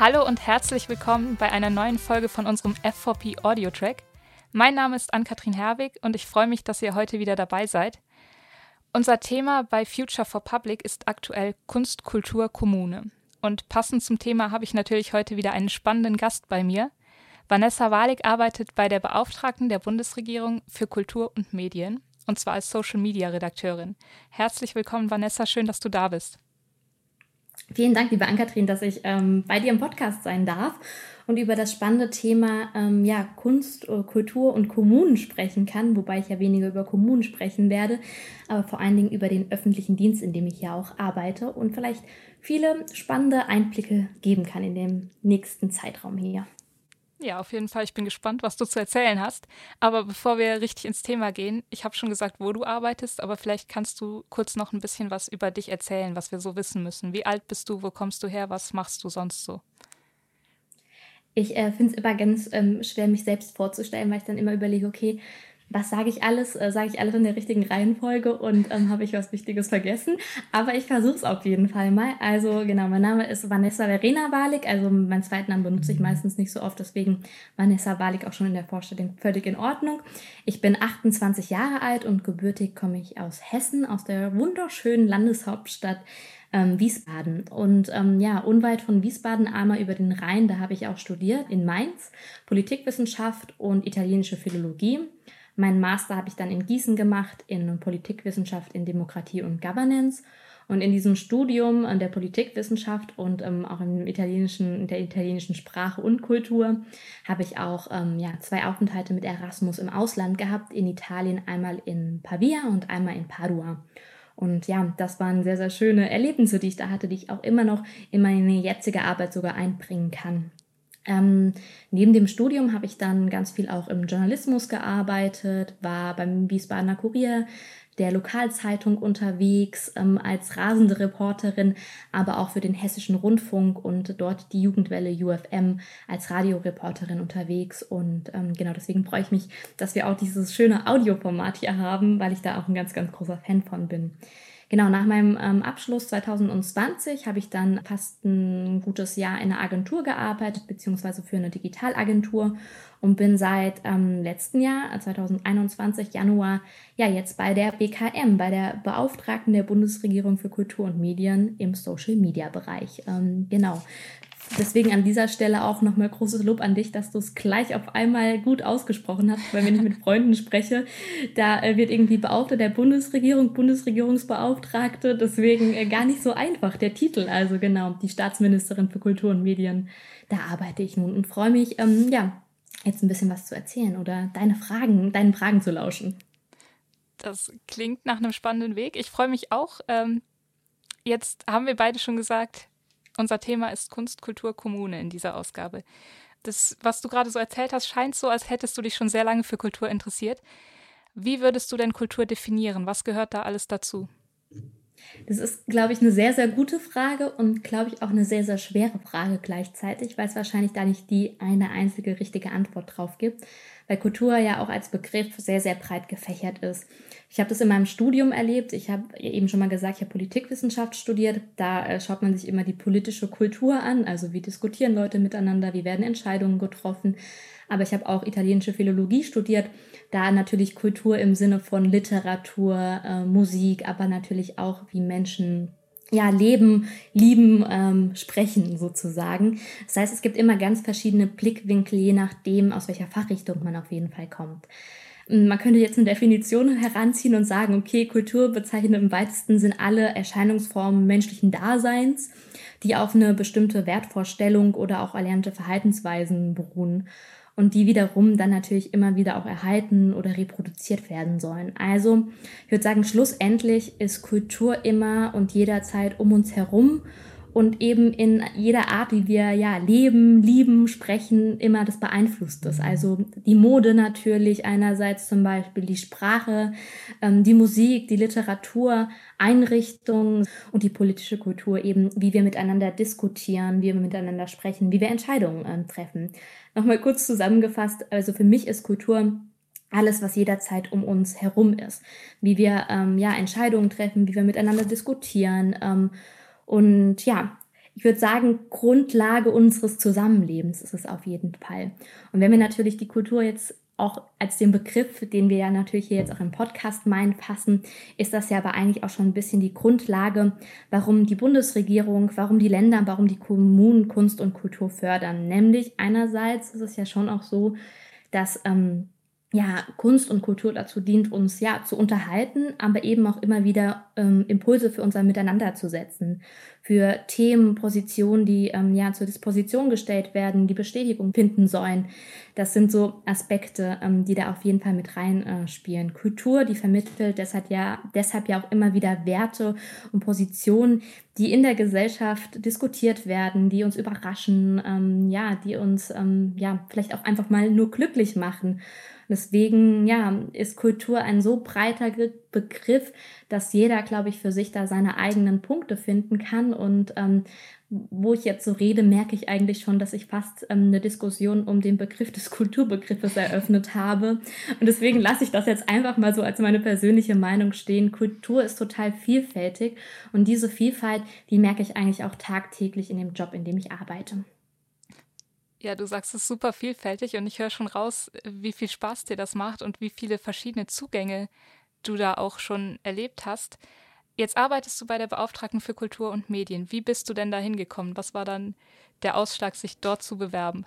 Hallo und herzlich willkommen bei einer neuen Folge von unserem F4P Audio Track. Mein Name ist Ann-Kathrin Herwig und ich freue mich, dass ihr heute wieder dabei seid. Unser Thema bei Future for Public ist aktuell Kunst, Kultur, Kommune. Und passend zum Thema habe ich natürlich heute wieder einen spannenden Gast bei mir. Vanessa Walik arbeitet bei der Beauftragten der Bundesregierung für Kultur und Medien, und zwar als Social Media Redakteurin. Herzlich willkommen, Vanessa, schön, dass du da bist. Vielen Dank, liebe Ann-Kathrin, dass ich ähm, bei dir im Podcast sein darf und über das spannende Thema ähm, ja, Kunst, äh, Kultur und Kommunen sprechen kann, wobei ich ja weniger über Kommunen sprechen werde, aber vor allen Dingen über den öffentlichen Dienst, in dem ich ja auch arbeite und vielleicht viele spannende Einblicke geben kann in dem nächsten Zeitraum hier. Ja, auf jeden Fall. Ich bin gespannt, was du zu erzählen hast. Aber bevor wir richtig ins Thema gehen, ich habe schon gesagt, wo du arbeitest, aber vielleicht kannst du kurz noch ein bisschen was über dich erzählen, was wir so wissen müssen. Wie alt bist du? Wo kommst du her? Was machst du sonst so? Ich äh, finde es immer ganz ähm, schwer, mich selbst vorzustellen, weil ich dann immer überlege, okay, was sage ich alles? Äh, sage ich alles in der richtigen Reihenfolge und ähm, habe ich was Wichtiges vergessen? Aber ich versuche es auf jeden Fall mal. Also genau, mein Name ist Vanessa Verena Walik. Also meinen zweiten Namen benutze ich meistens nicht so oft, deswegen Vanessa Walik auch schon in der Vorstellung völlig in Ordnung. Ich bin 28 Jahre alt und gebürtig komme ich aus Hessen, aus der wunderschönen Landeshauptstadt ähm, Wiesbaden. Und ähm, ja, unweit von Wiesbaden einmal über den Rhein, da habe ich auch studiert in Mainz, Politikwissenschaft und italienische Philologie. Meinen Master habe ich dann in Gießen gemacht, in Politikwissenschaft, in Demokratie und Governance. Und in diesem Studium der Politikwissenschaft und ähm, auch im italienischen, in der italienischen Sprache und Kultur habe ich auch ähm, ja, zwei Aufenthalte mit Erasmus im Ausland gehabt, in Italien einmal in Pavia und einmal in Padua. Und ja, das waren sehr, sehr schöne Erlebnisse, die ich da hatte, die ich auch immer noch in meine jetzige Arbeit sogar einbringen kann. Ähm, neben dem Studium habe ich dann ganz viel auch im Journalismus gearbeitet, war beim Wiesbadener Kurier, der Lokalzeitung unterwegs ähm, als rasende Reporterin, aber auch für den Hessischen Rundfunk und dort die Jugendwelle UFM als Radioreporterin unterwegs. Und ähm, genau deswegen freue ich mich, dass wir auch dieses schöne Audioformat hier haben, weil ich da auch ein ganz, ganz großer Fan von bin. Genau, nach meinem ähm, Abschluss 2020 habe ich dann fast ein gutes Jahr in einer Agentur gearbeitet, beziehungsweise für eine Digitalagentur und bin seit ähm, letzten Jahr, 2021, Januar, ja jetzt bei der BKM, bei der Beauftragten der Bundesregierung für Kultur und Medien im Social-Media-Bereich. Ähm, genau, Deswegen an dieser Stelle auch nochmal großes Lob an dich, dass du es gleich auf einmal gut ausgesprochen hast, weil wenn ich mit Freunden spreche, da äh, wird irgendwie Beauftragter der Bundesregierung, Bundesregierungsbeauftragte, deswegen äh, gar nicht so einfach der Titel. Also genau, die Staatsministerin für Kultur und Medien, da arbeite ich nun und freue mich, ähm, ja, jetzt ein bisschen was zu erzählen oder deine Fragen, deinen Fragen zu lauschen. Das klingt nach einem spannenden Weg. Ich freue mich auch. Ähm, jetzt haben wir beide schon gesagt, unser Thema ist Kunst, Kultur, Kommune in dieser Ausgabe. Das, was du gerade so erzählt hast, scheint so, als hättest du dich schon sehr lange für Kultur interessiert. Wie würdest du denn Kultur definieren? Was gehört da alles dazu? Das ist, glaube ich, eine sehr, sehr gute Frage und, glaube ich, auch eine sehr, sehr schwere Frage gleichzeitig, weil es wahrscheinlich da nicht die eine einzige richtige Antwort drauf gibt, weil Kultur ja auch als Begriff sehr, sehr breit gefächert ist. Ich habe das in meinem Studium erlebt. Ich habe eben schon mal gesagt, ich habe Politikwissenschaft studiert. Da äh, schaut man sich immer die politische Kultur an, also wie diskutieren Leute miteinander, wie werden Entscheidungen getroffen. Aber ich habe auch italienische Philologie studiert. Da natürlich Kultur im Sinne von Literatur, äh, Musik, aber natürlich auch wie Menschen ja, leben, lieben, ähm, sprechen sozusagen. Das heißt, es gibt immer ganz verschiedene Blickwinkel, je nachdem, aus welcher Fachrichtung man auf jeden Fall kommt. Man könnte jetzt eine Definition heranziehen und sagen, okay, Kultur bezeichnet im weitesten Sinn alle Erscheinungsformen menschlichen Daseins, die auf eine bestimmte Wertvorstellung oder auch erlernte Verhaltensweisen beruhen und die wiederum dann natürlich immer wieder auch erhalten oder reproduziert werden sollen. Also ich würde sagen, schlussendlich ist Kultur immer und jederzeit um uns herum und eben in jeder Art, wie wir ja leben, lieben, sprechen, immer das beeinflusst es. Also die Mode natürlich einerseits zum Beispiel, die Sprache, ähm, die Musik, die Literatur, Einrichtungen und die politische Kultur eben, wie wir miteinander diskutieren, wie wir miteinander sprechen, wie wir Entscheidungen ähm, treffen. Nochmal kurz zusammengefasst, also für mich ist Kultur alles, was jederzeit um uns herum ist. Wie wir ähm, ja Entscheidungen treffen, wie wir miteinander diskutieren, ähm, und ja, ich würde sagen, Grundlage unseres Zusammenlebens ist es auf jeden Fall. Und wenn wir natürlich die Kultur jetzt auch als den Begriff, den wir ja natürlich hier jetzt auch im Podcast meinen, fassen, ist das ja aber eigentlich auch schon ein bisschen die Grundlage, warum die Bundesregierung, warum die Länder, warum die Kommunen Kunst und Kultur fördern. Nämlich einerseits ist es ja schon auch so, dass ähm, ja, Kunst und Kultur dazu dient, uns ja zu unterhalten, aber eben auch immer wieder ähm, Impulse für unser Miteinander zu setzen, für Themen, Positionen, die ähm, ja zur Disposition gestellt werden, die Bestätigung finden sollen. Das sind so Aspekte, ähm, die da auf jeden Fall mit reinspielen. Äh, Kultur, die vermittelt deshalb ja, deshalb ja auch immer wieder Werte und Positionen, die in der Gesellschaft diskutiert werden, die uns überraschen, ähm, ja, die uns ähm, ja vielleicht auch einfach mal nur glücklich machen. Deswegen, ja, ist Kultur ein so breiter Begriff, dass jeder, glaube ich, für sich da seine eigenen Punkte finden kann. Und ähm, wo ich jetzt so rede, merke ich eigentlich schon, dass ich fast ähm, eine Diskussion um den Begriff des Kulturbegriffes eröffnet habe. Und deswegen lasse ich das jetzt einfach mal so als meine persönliche Meinung stehen. Kultur ist total vielfältig und diese Vielfalt, die merke ich eigentlich auch tagtäglich in dem Job, in dem ich arbeite. Ja, du sagst es super vielfältig und ich höre schon raus, wie viel Spaß dir das macht und wie viele verschiedene Zugänge du da auch schon erlebt hast. Jetzt arbeitest du bei der Beauftragten für Kultur und Medien. Wie bist du denn da hingekommen? Was war dann der Ausschlag, sich dort zu bewerben?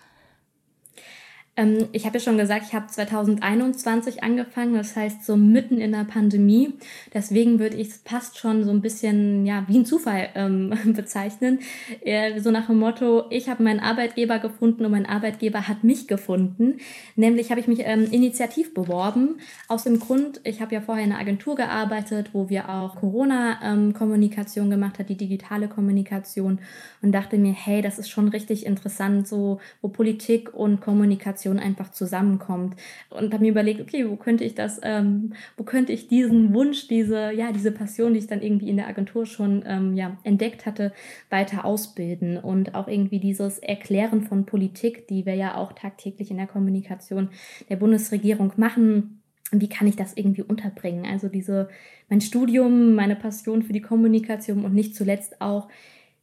Ähm, ich habe ja schon gesagt, ich habe 2021 angefangen, das heißt so mitten in der Pandemie. Deswegen würde ich es fast schon so ein bisschen ja wie ein Zufall ähm, bezeichnen. Äh, so nach dem Motto, ich habe meinen Arbeitgeber gefunden und mein Arbeitgeber hat mich gefunden. Nämlich habe ich mich ähm, initiativ beworben. Aus dem Grund, ich habe ja vorher in einer Agentur gearbeitet, wo wir auch Corona-Kommunikation gemacht hat, die digitale Kommunikation und dachte mir, hey, das ist schon richtig interessant, so wo Politik und Kommunikation Generation einfach zusammenkommt. Und habe mir überlegt, okay, wo könnte ich das, ähm, wo könnte ich diesen Wunsch, diese, ja, diese Passion, die ich dann irgendwie in der Agentur schon ähm, ja, entdeckt hatte, weiter ausbilden und auch irgendwie dieses Erklären von Politik, die wir ja auch tagtäglich in der Kommunikation der Bundesregierung machen. Wie kann ich das irgendwie unterbringen? Also diese, mein Studium, meine Passion für die Kommunikation und nicht zuletzt auch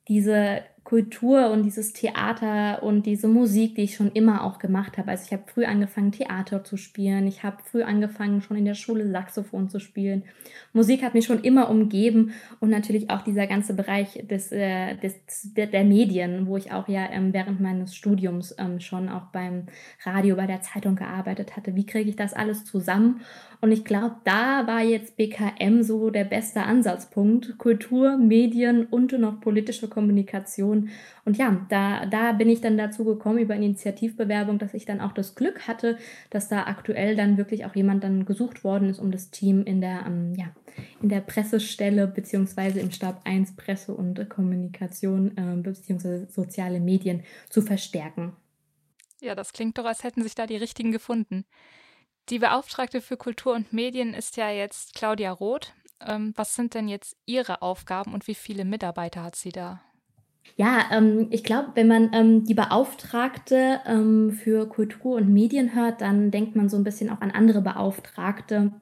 diese Kultur und dieses Theater und diese Musik, die ich schon immer auch gemacht habe. Also ich habe früh angefangen, Theater zu spielen. Ich habe früh angefangen, schon in der Schule Saxophon zu spielen. Musik hat mich schon immer umgeben und natürlich auch dieser ganze Bereich des, äh, des, der, der Medien, wo ich auch ja ähm, während meines Studiums ähm, schon auch beim Radio, bei der Zeitung gearbeitet hatte. Wie kriege ich das alles zusammen? Und ich glaube, da war jetzt BKM so der beste Ansatzpunkt. Kultur, Medien und noch politische Kommunikation. Und ja, da, da bin ich dann dazu gekommen über Initiativbewerbung, dass ich dann auch das Glück hatte, dass da aktuell dann wirklich auch jemand dann gesucht worden ist, um das Team in der, ähm, ja, in der Pressestelle beziehungsweise im Stab 1 Presse und Kommunikation äh, beziehungsweise soziale Medien zu verstärken. Ja, das klingt doch, als hätten sich da die richtigen gefunden. Die Beauftragte für Kultur und Medien ist ja jetzt Claudia Roth. Ähm, was sind denn jetzt Ihre Aufgaben und wie viele Mitarbeiter hat sie da? Ja, ähm, ich glaube, wenn man ähm, die Beauftragte ähm, für Kultur und Medien hört, dann denkt man so ein bisschen auch an andere Beauftragte,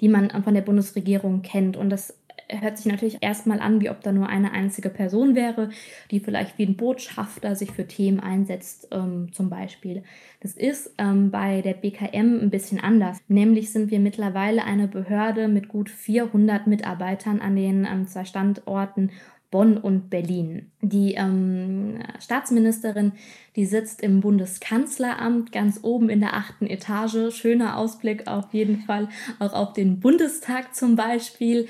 die man von der Bundesregierung kennt. Und das hört sich natürlich erstmal an, wie ob da nur eine einzige Person wäre, die vielleicht wie ein Botschafter sich für Themen einsetzt, ähm, zum Beispiel. Das ist ähm, bei der BKM ein bisschen anders. Nämlich sind wir mittlerweile eine Behörde mit gut 400 Mitarbeitern an den ähm, zwei Standorten Bonn und Berlin. Die ähm, Staatsministerin, die sitzt im Bundeskanzleramt ganz oben in der achten Etage. Schöner Ausblick auf jeden Fall auch auf den Bundestag zum Beispiel.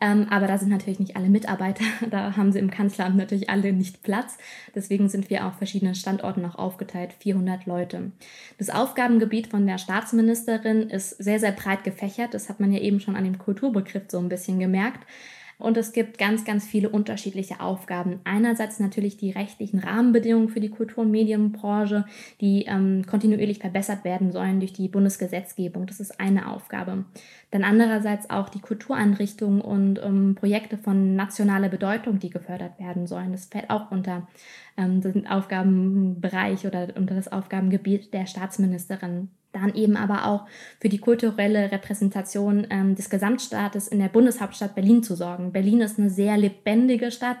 Ähm, aber da sind natürlich nicht alle Mitarbeiter. Da haben sie im Kanzleramt natürlich alle nicht Platz. Deswegen sind wir auf verschiedenen Standorten noch aufgeteilt, 400 Leute. Das Aufgabengebiet von der Staatsministerin ist sehr, sehr breit gefächert. Das hat man ja eben schon an dem Kulturbegriff so ein bisschen gemerkt. Und es gibt ganz, ganz viele unterschiedliche Aufgaben. Einerseits natürlich die rechtlichen Rahmenbedingungen für die Kultur- und Medienbranche, die ähm, kontinuierlich verbessert werden sollen durch die Bundesgesetzgebung. Das ist eine Aufgabe. Dann andererseits auch die Kultureinrichtungen und ähm, Projekte von nationaler Bedeutung, die gefördert werden sollen. Das fällt auch unter ähm, den Aufgabenbereich oder unter das Aufgabengebiet der Staatsministerin dann eben aber auch für die kulturelle Repräsentation ähm, des Gesamtstaates in der Bundeshauptstadt Berlin zu sorgen. Berlin ist eine sehr lebendige Stadt,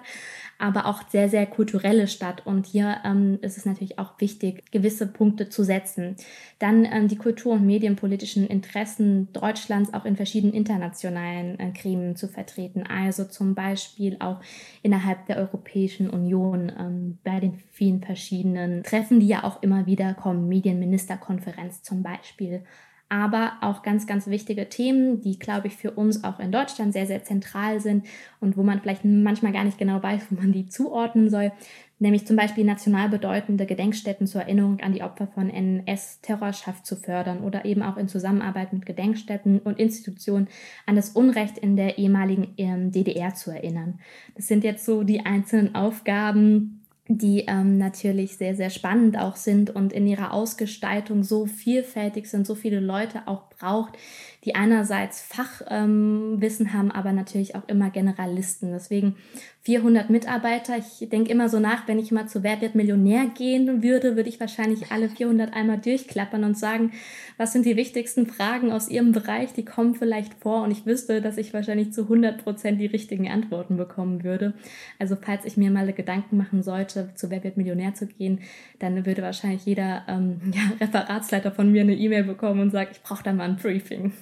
aber auch sehr, sehr kulturelle Stadt. Und hier ähm, ist es natürlich auch wichtig, gewisse Punkte zu setzen. Dann ähm, die kultur- und medienpolitischen Interessen Deutschlands auch in verschiedenen internationalen äh, Gremien zu vertreten. Also zum Beispiel auch innerhalb der Europäischen Union ähm, bei den vielen verschiedenen Treffen, die ja auch immer wieder kommen, Medienministerkonferenz zum Beispiel aber auch ganz, ganz wichtige Themen, die, glaube ich, für uns auch in Deutschland sehr, sehr zentral sind und wo man vielleicht manchmal gar nicht genau weiß, wo man die zuordnen soll, nämlich zum Beispiel national bedeutende Gedenkstätten zur Erinnerung an die Opfer von NS-Terrorschaft zu fördern oder eben auch in Zusammenarbeit mit Gedenkstätten und Institutionen an das Unrecht in der ehemaligen ähm, DDR zu erinnern. Das sind jetzt so die einzelnen Aufgaben, die ähm, natürlich sehr, sehr spannend auch sind und in ihrer Ausgestaltung so vielfältig sind, so viele Leute auch braucht, die einerseits Fachwissen ähm, haben, aber natürlich auch immer Generalisten. Deswegen 400 Mitarbeiter. Ich denke immer so nach, wenn ich mal zu Wer wird Millionär gehen würde, würde ich wahrscheinlich alle 400 einmal durchklappern und sagen, was sind die wichtigsten Fragen aus Ihrem Bereich, die kommen vielleicht vor und ich wüsste, dass ich wahrscheinlich zu 100 Prozent die richtigen Antworten bekommen würde. Also falls ich mir mal Gedanken machen sollte, zu Wer wird Millionär zu gehen, dann würde wahrscheinlich jeder ähm, ja, Referatsleiter von mir eine E-Mail bekommen und sagt, ich brauche da mal ein Briefing.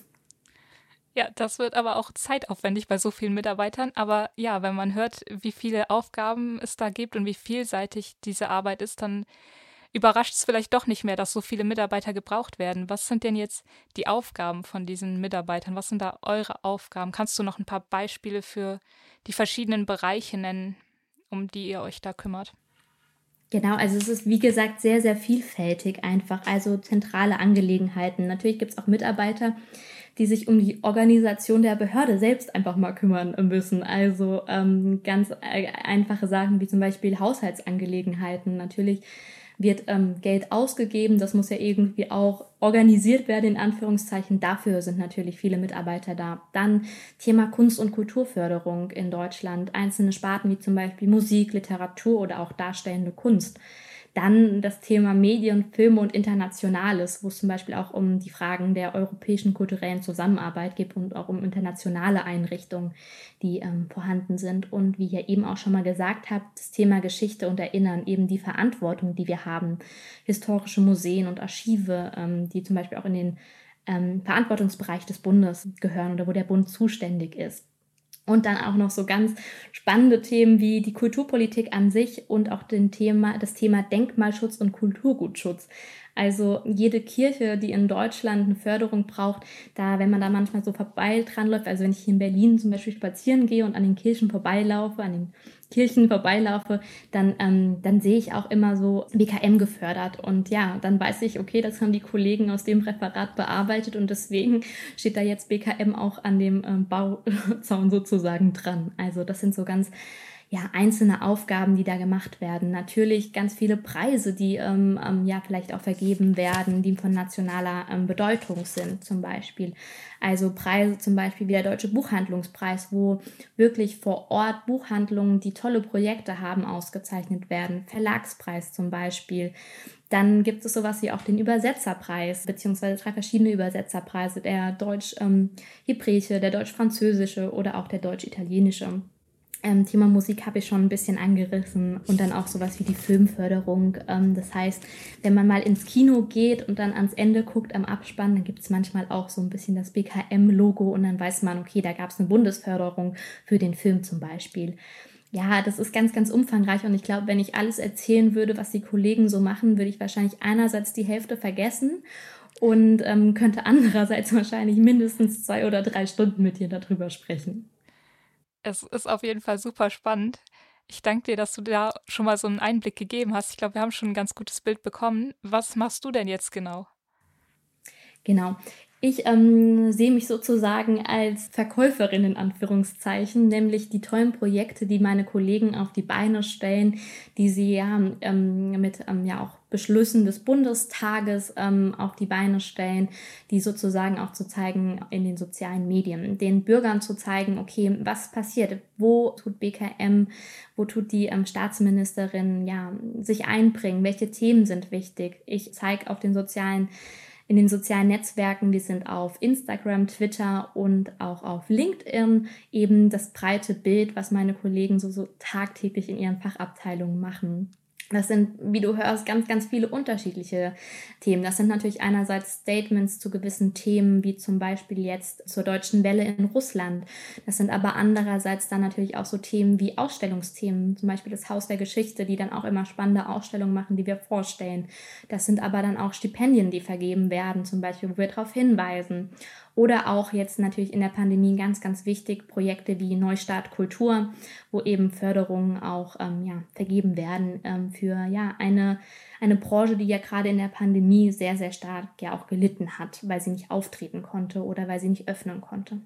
Ja, das wird aber auch zeitaufwendig bei so vielen Mitarbeitern. Aber ja, wenn man hört, wie viele Aufgaben es da gibt und wie vielseitig diese Arbeit ist, dann überrascht es vielleicht doch nicht mehr, dass so viele Mitarbeiter gebraucht werden. Was sind denn jetzt die Aufgaben von diesen Mitarbeitern? Was sind da eure Aufgaben? Kannst du noch ein paar Beispiele für die verschiedenen Bereiche nennen, um die ihr euch da kümmert? Genau, also es ist wie gesagt sehr, sehr vielfältig einfach, also zentrale Angelegenheiten. Natürlich gibt es auch Mitarbeiter, die sich um die Organisation der Behörde selbst einfach mal kümmern müssen. Also ähm, ganz äh, einfache Sachen wie zum Beispiel Haushaltsangelegenheiten. Natürlich wird ähm, Geld ausgegeben, das muss ja irgendwie auch organisiert werden, in Anführungszeichen. Dafür sind natürlich viele Mitarbeiter da. Dann Thema Kunst- und Kulturförderung in Deutschland, einzelne Sparten wie zum Beispiel Musik, Literatur oder auch darstellende Kunst. Dann das Thema Medien, Filme und Internationales, wo es zum Beispiel auch um die Fragen der europäischen kulturellen Zusammenarbeit geht und auch um internationale Einrichtungen, die ähm, vorhanden sind. Und wie ich ja eben auch schon mal gesagt habe, das Thema Geschichte und Erinnern, eben die Verantwortung, die wir haben, historische Museen und Archive, ähm, die zum Beispiel auch in den ähm, Verantwortungsbereich des Bundes gehören oder wo der Bund zuständig ist. Und dann auch noch so ganz spannende Themen wie die Kulturpolitik an sich und auch den Thema, das Thema Denkmalschutz und Kulturgutschutz. Also jede Kirche, die in Deutschland eine Förderung braucht, da, wenn man da manchmal so vorbei dran läuft, also wenn ich hier in Berlin zum Beispiel spazieren gehe und an den Kirchen vorbeilaufe, an den Kirchen vorbeilaufe, dann, ähm, dann sehe ich auch immer so BKM gefördert. Und ja, dann weiß ich, okay, das haben die Kollegen aus dem Referat bearbeitet und deswegen steht da jetzt BKM auch an dem ähm, Bauzaun sozusagen dran. Also das sind so ganz ja, einzelne Aufgaben, die da gemacht werden. Natürlich ganz viele Preise, die ähm, ähm, ja vielleicht auch vergeben werden, die von nationaler ähm, Bedeutung sind, zum Beispiel. Also Preise zum Beispiel wie der Deutsche Buchhandlungspreis, wo wirklich vor Ort Buchhandlungen, die tolle Projekte haben, ausgezeichnet werden. Verlagspreis zum Beispiel. Dann gibt es sowas wie auch den Übersetzerpreis, beziehungsweise drei verschiedene Übersetzerpreise, der Deutsch-Hebräische, ähm, der Deutsch-Französische oder auch der Deutsch-Italienische. Ähm, Thema Musik habe ich schon ein bisschen angerissen und dann auch sowas wie die Filmförderung. Ähm, das heißt, wenn man mal ins Kino geht und dann ans Ende guckt am Abspann, dann gibt es manchmal auch so ein bisschen das BKM-Logo und dann weiß man, okay, da gab es eine Bundesförderung für den Film zum Beispiel. Ja, das ist ganz, ganz umfangreich und ich glaube, wenn ich alles erzählen würde, was die Kollegen so machen, würde ich wahrscheinlich einerseits die Hälfte vergessen und ähm, könnte andererseits wahrscheinlich mindestens zwei oder drei Stunden mit dir darüber sprechen. Es ist auf jeden Fall super spannend. Ich danke dir, dass du da schon mal so einen Einblick gegeben hast. Ich glaube, wir haben schon ein ganz gutes Bild bekommen. Was machst du denn jetzt genau? Genau. Ich ähm, sehe mich sozusagen als Verkäuferin in Anführungszeichen, nämlich die tollen Projekte, die meine Kollegen auf die Beine stellen, die sie ja ähm, mit ähm, ja auch Beschlüssen des Bundestages ähm, auf die Beine stellen, die sozusagen auch zu zeigen in den sozialen Medien, den Bürgern zu zeigen, okay, was passiert, wo tut BKM, wo tut die ähm, Staatsministerin ja sich einbringen, welche Themen sind wichtig. Ich zeige auf den sozialen in den sozialen Netzwerken. Wir sind auf Instagram, Twitter und auch auf LinkedIn eben das breite Bild, was meine Kollegen so, so tagtäglich in ihren Fachabteilungen machen. Das sind, wie du hörst, ganz, ganz viele unterschiedliche Themen. Das sind natürlich einerseits Statements zu gewissen Themen, wie zum Beispiel jetzt zur deutschen Welle in Russland. Das sind aber andererseits dann natürlich auch so Themen wie Ausstellungsthemen, zum Beispiel das Haus der Geschichte, die dann auch immer spannende Ausstellungen machen, die wir vorstellen. Das sind aber dann auch Stipendien, die vergeben werden, zum Beispiel, wo wir darauf hinweisen. Oder auch jetzt natürlich in der Pandemie ganz, ganz wichtig, Projekte wie Neustart Kultur, wo eben Förderungen auch ähm, ja, vergeben werden ähm, für ja, eine, eine Branche, die ja gerade in der Pandemie sehr, sehr stark ja auch gelitten hat, weil sie nicht auftreten konnte oder weil sie nicht öffnen konnte.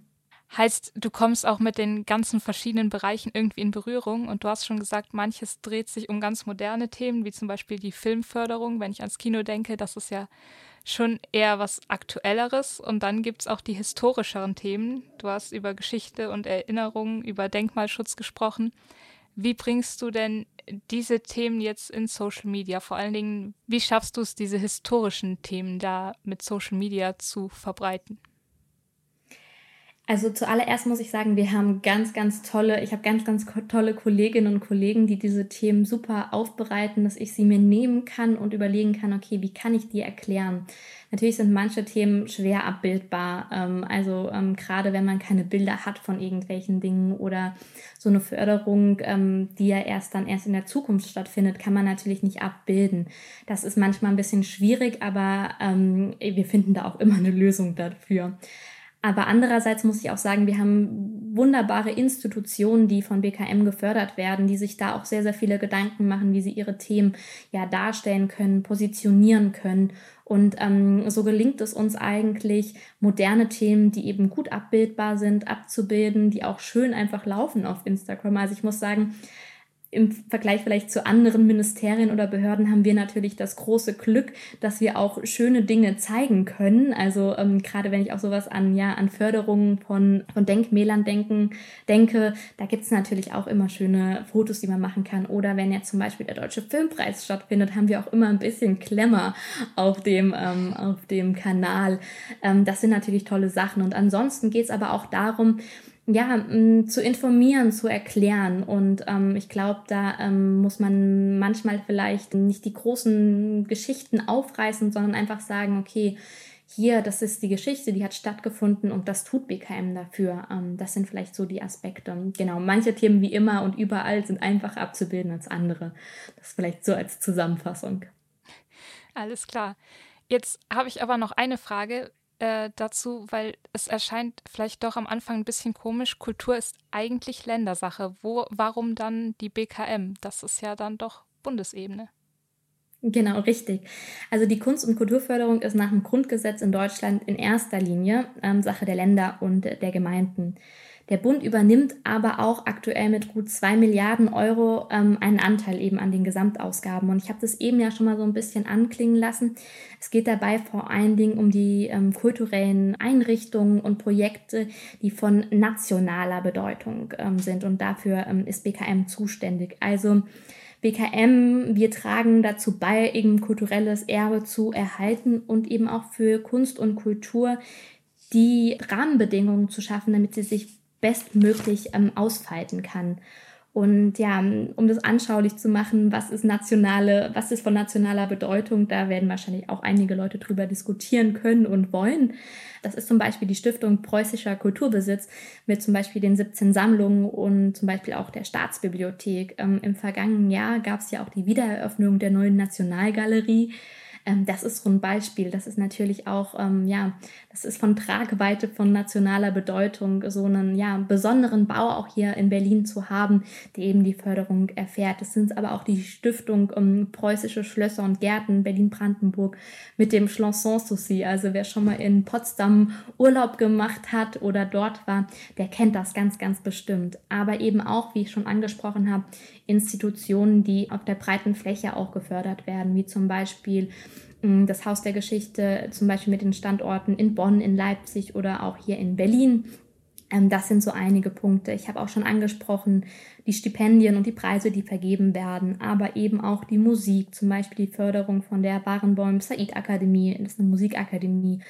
Heißt, du kommst auch mit den ganzen verschiedenen Bereichen irgendwie in Berührung und du hast schon gesagt, manches dreht sich um ganz moderne Themen, wie zum Beispiel die Filmförderung. Wenn ich ans Kino denke, das ist ja schon eher was Aktuelleres. Und dann gibt es auch die historischeren Themen. Du hast über Geschichte und Erinnerungen, über Denkmalschutz gesprochen. Wie bringst du denn diese Themen jetzt in Social Media? Vor allen Dingen, wie schaffst du es, diese historischen Themen da mit Social Media zu verbreiten? Also zuallererst muss ich sagen, wir haben ganz, ganz tolle, ich habe ganz, ganz tolle Kolleginnen und Kollegen, die diese Themen super aufbereiten, dass ich sie mir nehmen kann und überlegen kann, okay, wie kann ich die erklären? Natürlich sind manche Themen schwer abbildbar. Ähm, also ähm, gerade wenn man keine Bilder hat von irgendwelchen Dingen oder so eine Förderung, ähm, die ja erst dann erst in der Zukunft stattfindet, kann man natürlich nicht abbilden. Das ist manchmal ein bisschen schwierig, aber wir finden da auch immer eine Lösung dafür. Aber andererseits muss ich auch sagen, wir haben wunderbare Institutionen, die von BKM gefördert werden, die sich da auch sehr, sehr viele Gedanken machen, wie sie ihre Themen ja darstellen können, positionieren können. Und ähm, so gelingt es uns eigentlich, moderne Themen, die eben gut abbildbar sind, abzubilden, die auch schön einfach laufen auf Instagram. Also ich muss sagen, im Vergleich vielleicht zu anderen Ministerien oder Behörden haben wir natürlich das große Glück, dass wir auch schöne Dinge zeigen können. Also ähm, gerade wenn ich auch sowas an, ja, an Förderungen von, von Denkmälern denken, denke, da gibt's natürlich auch immer schöne Fotos, die man machen kann. Oder wenn jetzt zum Beispiel der Deutsche Filmpreis stattfindet, haben wir auch immer ein bisschen Klemmer auf dem, ähm, auf dem Kanal. Ähm, das sind natürlich tolle Sachen. Und ansonsten geht's aber auch darum, ja, mm, zu informieren, zu erklären. Und ähm, ich glaube, da ähm, muss man manchmal vielleicht nicht die großen Geschichten aufreißen, sondern einfach sagen, okay, hier, das ist die Geschichte, die hat stattgefunden und das tut BKM dafür. Ähm, das sind vielleicht so die Aspekte. Genau, manche Themen wie immer und überall sind einfacher abzubilden als andere. Das vielleicht so als Zusammenfassung. Alles klar. Jetzt habe ich aber noch eine Frage äh, dazu, weil es erscheint vielleicht doch am Anfang ein bisschen komisch. Kultur ist eigentlich Ländersache. Wo, warum dann die BKM? Das ist ja dann doch Bundesebene. Genau, richtig. Also die Kunst- und Kulturförderung ist nach dem Grundgesetz in Deutschland in erster Linie ähm, Sache der Länder und der Gemeinden. Der Bund übernimmt aber auch aktuell mit gut zwei Milliarden Euro ähm, einen Anteil eben an den Gesamtausgaben. Und ich habe das eben ja schon mal so ein bisschen anklingen lassen. Es geht dabei vor allen Dingen um die ähm, kulturellen Einrichtungen und Projekte, die von nationaler Bedeutung ähm, sind. Und dafür ähm, ist BKM zuständig. Also BKM, wir tragen dazu bei, eben kulturelles Erbe zu erhalten und eben auch für Kunst und Kultur die Rahmenbedingungen zu schaffen, damit sie sich bestmöglich ähm, ausfalten kann. Und ja, um das anschaulich zu machen, was ist nationale, was ist von nationaler Bedeutung, da werden wahrscheinlich auch einige Leute drüber diskutieren können und wollen. Das ist zum Beispiel die Stiftung Preußischer Kulturbesitz mit zum Beispiel den 17 Sammlungen und zum Beispiel auch der Staatsbibliothek. Ähm, Im vergangenen Jahr gab es ja auch die Wiedereröffnung der neuen Nationalgalerie ähm, das ist so ein Beispiel. Das ist natürlich auch, ähm, ja, das ist von Tragweite, von nationaler Bedeutung, so einen ja, besonderen Bau auch hier in Berlin zu haben, die eben die Förderung erfährt. Das sind aber auch die Stiftung um, Preußische Schlösser und Gärten Berlin-Brandenburg mit dem Schloss Sanssouci. Also wer schon mal in Potsdam Urlaub gemacht hat oder dort war, der kennt das ganz, ganz bestimmt. Aber eben auch, wie ich schon angesprochen habe, Institutionen, die auf der breiten Fläche auch gefördert werden, wie zum Beispiel mm, das Haus der Geschichte, zum Beispiel mit den Standorten in Bonn, in Leipzig oder auch hier in Berlin. Ähm, das sind so einige Punkte. Ich habe auch schon angesprochen, die Stipendien und die Preise, die vergeben werden, aber eben auch die Musik, zum Beispiel die Förderung von der Barenbäum Said Akademie, das ist eine Musikakademie,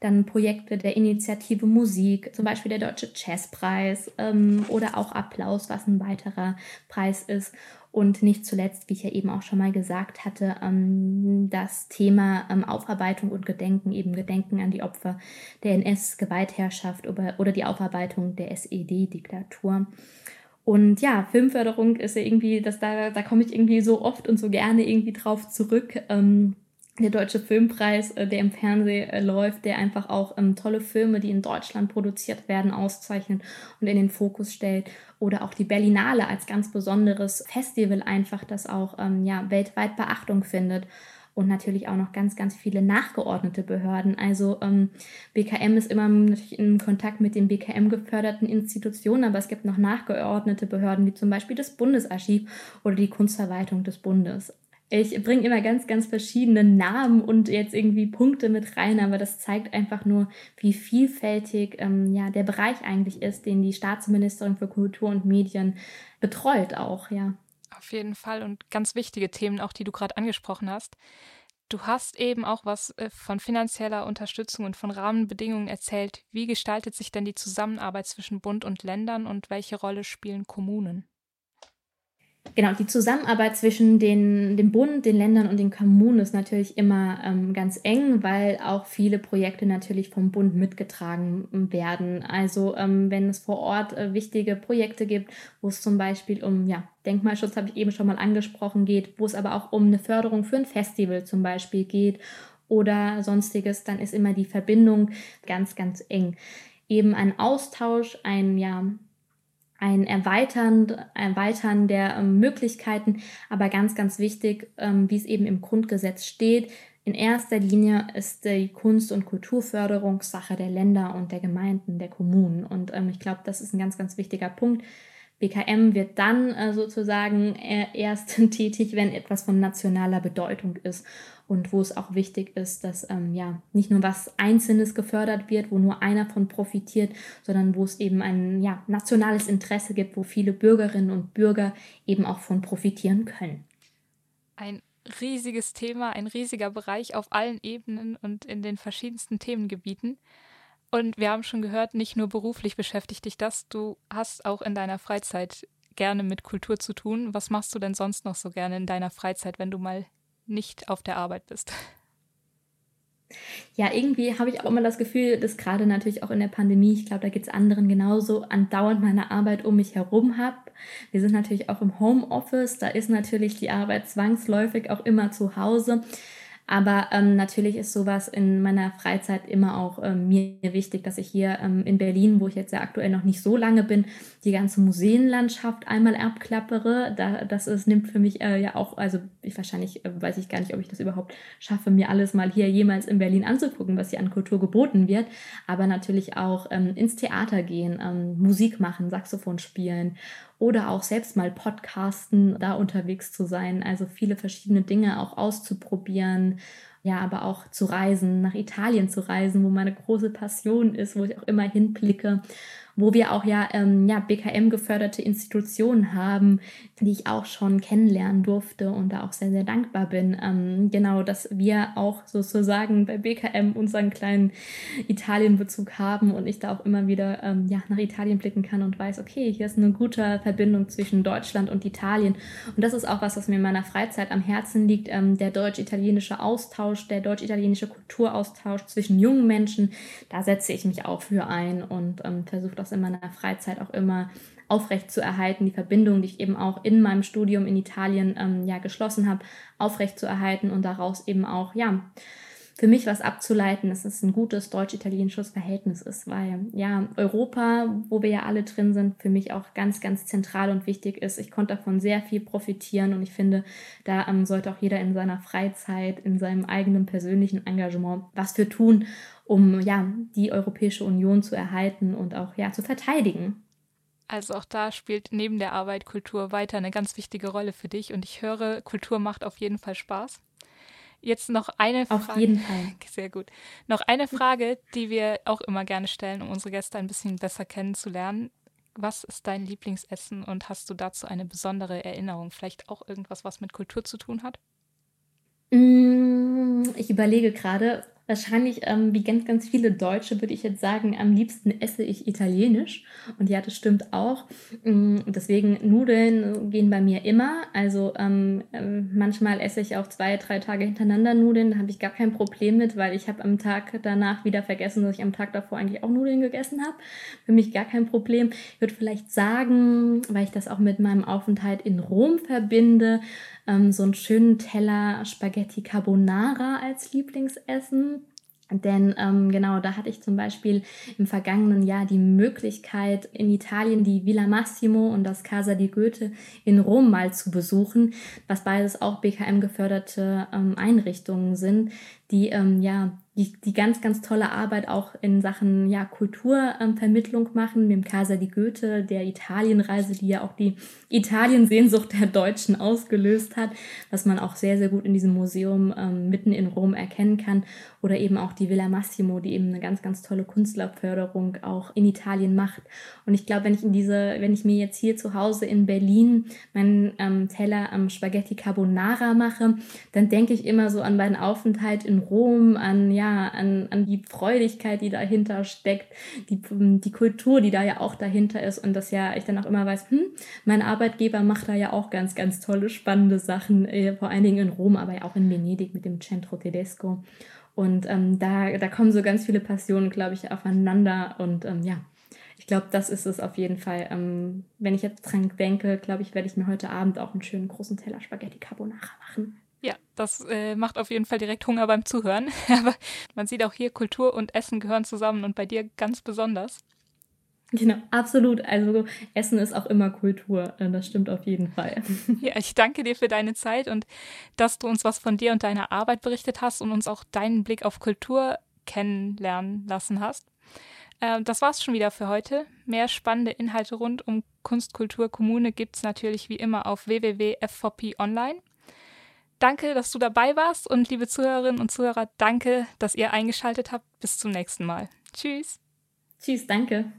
dann Projekte der Initiative Musik, zum Beispiel der Deutsche Jazzpreis ähm, oder auch Applaus, was ein weiterer Preis ist. Und nicht zuletzt, wie ich ja eben auch schon mal gesagt hatte, ähm, das Thema ähm, Aufarbeitung und Gedenken, eben Gedenken an die Opfer der NS-Gewaltherrschaft oder die Aufarbeitung der SED-Diktatur. Und ja, Filmförderung ist ja irgendwie, das, da, da komme ich irgendwie so oft und so gerne irgendwie drauf zurück. Ähm, der Deutsche Filmpreis, äh, der im Fernsehen äh, läuft, der einfach auch ähm, tolle Filme, die in Deutschland produziert werden, auszeichnet und in den Fokus stellt. Oder auch die Berlinale als ganz besonderes Festival einfach, das auch ähm, ja, weltweit Beachtung findet. Und natürlich auch noch ganz, ganz viele nachgeordnete Behörden. Also ähm, BKM ist immer natürlich in Kontakt mit den BKM geförderten Institutionen, aber es gibt noch nachgeordnete Behörden, wie zum Beispiel das Bundesarchiv oder die Kunstverwaltung des Bundes. Ich bringe immer ganz, ganz verschiedene Namen und jetzt irgendwie Punkte mit rein, aber das zeigt einfach nur, wie vielfältig ähm, ja, der Bereich eigentlich ist, den die Staatsministerin für Kultur und Medien betreut auch, ja. Auf jeden Fall und ganz wichtige Themen auch, die du gerade angesprochen hast. Du hast eben auch was äh, von finanzieller Unterstützung und von Rahmenbedingungen erzählt. Wie gestaltet sich denn die Zusammenarbeit zwischen Bund und Ländern und welche Rolle spielen Kommunen? Genau, die Zusammenarbeit zwischen den, dem Bund, den Ländern und den Kommunen ist natürlich immer ähm, ganz eng, weil auch viele Projekte natürlich vom Bund mitgetragen werden. Also ähm, wenn es vor Ort äh, wichtige Projekte gibt, wo es zum Beispiel um ja, Denkmalschutz, habe ich eben schon mal angesprochen, geht, wo es aber auch um eine Förderung für ein Festival zum Beispiel geht oder sonstiges, dann ist immer die Verbindung ganz, ganz eng. Eben ein Austausch, ein ja, ein Erweitern, Erweitern der ähm, Möglichkeiten, aber ganz, ganz wichtig, ähm, wie es eben im Grundgesetz steht. In erster Linie ist die Kunst- und Kulturförderung Sache der Länder und der Gemeinden, der Kommunen. Und ähm, ich glaube, das ist ein ganz, ganz wichtiger Punkt. BKM wird dann äh, sozusagen äh, erst tätig, wenn etwas von nationaler Bedeutung ist und wo es auch wichtig ist, dass ähm, ja nicht nur was Einzelnes gefördert wird, wo nur einer von profitiert, sondern wo es eben ein ja, nationales Interesse gibt, wo viele Bürgerinnen und Bürger eben auch von profitieren können. Ein riesiges Thema, ein riesiger Bereich auf allen Ebenen und in den verschiedensten Themengebieten. Und wir haben schon gehört, nicht nur beruflich beschäftigt dich das, du hast auch in deiner Freizeit gerne mit Kultur zu tun. Was machst du denn sonst noch so gerne in deiner Freizeit, wenn du mal nicht auf der Arbeit bist. Ja, irgendwie habe ich auch immer das Gefühl, dass gerade natürlich auch in der Pandemie, ich glaube, da geht es anderen genauso, andauernd meine Arbeit um mich herum habe. Wir sind natürlich auch im Homeoffice, da ist natürlich die Arbeit zwangsläufig auch immer zu Hause. Aber ähm, natürlich ist sowas in meiner Freizeit immer auch ähm, mir wichtig, dass ich hier ähm, in Berlin, wo ich jetzt ja aktuell noch nicht so lange bin, die ganze Museenlandschaft einmal abklappere. Da, das ist, nimmt für mich äh, ja auch, also ich wahrscheinlich äh, weiß ich gar nicht, ob ich das überhaupt schaffe, mir alles mal hier jemals in Berlin anzugucken, was hier an Kultur geboten wird. Aber natürlich auch ähm, ins Theater gehen, ähm, Musik machen, Saxophon spielen oder auch selbst mal podcasten, da unterwegs zu sein. Also viele verschiedene Dinge auch auszuprobieren. Ja, aber auch zu reisen, nach Italien zu reisen, wo meine große Passion ist, wo ich auch immer hinblicke wo wir auch ja, ähm, ja BKM geförderte Institutionen haben, die ich auch schon kennenlernen durfte und da auch sehr, sehr dankbar bin. Ähm, genau, dass wir auch sozusagen bei BKM unseren kleinen Italienbezug haben und ich da auch immer wieder ähm, ja, nach Italien blicken kann und weiß, okay, hier ist eine gute Verbindung zwischen Deutschland und Italien. Und das ist auch was, was mir in meiner Freizeit am Herzen liegt, ähm, der deutsch-italienische Austausch, der deutsch-italienische Kulturaustausch zwischen jungen Menschen. Da setze ich mich auch für ein und ähm, versuche das in meiner Freizeit auch immer aufrecht zu erhalten, die Verbindung, die ich eben auch in meinem Studium in Italien ähm, ja geschlossen habe, aufrecht zu erhalten und daraus eben auch ja für mich was abzuleiten, dass es ein gutes deutsch-italienisches Verhältnis ist, weil ja Europa, wo wir ja alle drin sind, für mich auch ganz, ganz zentral und wichtig ist. Ich konnte davon sehr viel profitieren und ich finde, da ähm, sollte auch jeder in seiner Freizeit, in seinem eigenen persönlichen Engagement was für tun, um ja die Europäische Union zu erhalten und auch ja zu verteidigen. Also auch da spielt neben der Arbeit Kultur weiter eine ganz wichtige Rolle für dich und ich höre, Kultur macht auf jeden Fall Spaß. Jetzt noch eine Frage. Auf jeden Fall. Sehr gut. Noch eine Frage, die wir auch immer gerne stellen, um unsere Gäste ein bisschen besser kennenzulernen. Was ist dein Lieblingsessen und hast du dazu eine besondere Erinnerung? Vielleicht auch irgendwas, was mit Kultur zu tun hat? Mm, ich überlege gerade, Wahrscheinlich, ähm, wie ganz, ganz viele Deutsche, würde ich jetzt sagen, am liebsten esse ich Italienisch. Und ja, das stimmt auch. Mm, deswegen, Nudeln gehen bei mir immer. Also ähm, ähm, manchmal esse ich auch zwei, drei Tage hintereinander Nudeln. Da habe ich gar kein Problem mit, weil ich habe am Tag danach wieder vergessen, dass ich am Tag davor eigentlich auch Nudeln gegessen habe. Für mich gar kein Problem. Ich würde vielleicht sagen, weil ich das auch mit meinem Aufenthalt in Rom verbinde, ähm, so einen schönen Teller Spaghetti Carbonara als Lieblingsessen. Denn ähm, genau, da hatte ich zum Beispiel im vergangenen Jahr die Möglichkeit, in Italien die Villa Massimo und das Casa di Goethe in Rom mal zu besuchen, was beides auch BKM geförderte ähm, Einrichtungen sind, die ähm, ja die, die ganz, ganz tolle Arbeit auch in Sachen ja, Kulturvermittlung ähm, machen, mit dem Casa di Goethe, der Italienreise, die ja auch die Italiensehnsucht der Deutschen ausgelöst hat, was man auch sehr, sehr gut in diesem Museum ähm, mitten in Rom erkennen kann. Oder eben auch die Villa Massimo, die eben eine ganz, ganz tolle Künstlerförderung auch in Italien macht. Und ich glaube, wenn ich in diese, wenn ich mir jetzt hier zu Hause in Berlin meinen ähm, Teller am Spaghetti Carbonara mache, dann denke ich immer so an meinen Aufenthalt in Rom, an ja, an, an die Freudigkeit, die dahinter steckt, die, die Kultur, die da ja auch dahinter ist und dass ja ich dann auch immer weiß, hm, mein Arbeitgeber macht da ja auch ganz, ganz tolle, spannende Sachen, äh, vor allen Dingen in Rom, aber ja auch in Venedig mit dem Centro Tedesco. Und ähm, da, da kommen so ganz viele Passionen, glaube ich, aufeinander und ähm, ja, ich glaube, das ist es auf jeden Fall. Ähm, wenn ich jetzt dran denke, glaube ich, werde ich mir heute Abend auch einen schönen großen Teller Spaghetti Carbonara machen. Ja, das äh, macht auf jeden Fall direkt Hunger beim Zuhören. Aber man sieht auch hier, Kultur und Essen gehören zusammen und bei dir ganz besonders. Genau, absolut. Also Essen ist auch immer Kultur. Äh, das stimmt auf jeden Fall. Ja, ich danke dir für deine Zeit und dass du uns was von dir und deiner Arbeit berichtet hast und uns auch deinen Blick auf Kultur kennenlernen lassen hast. Äh, das war's schon wieder für heute. Mehr spannende Inhalte rund um Kunst, Kultur, Kommune gibt's natürlich wie immer auf www.f4p online. Danke, dass du dabei warst und liebe Zuhörerinnen und Zuhörer, danke, dass ihr eingeschaltet habt. Bis zum nächsten Mal. Tschüss. Tschüss, danke.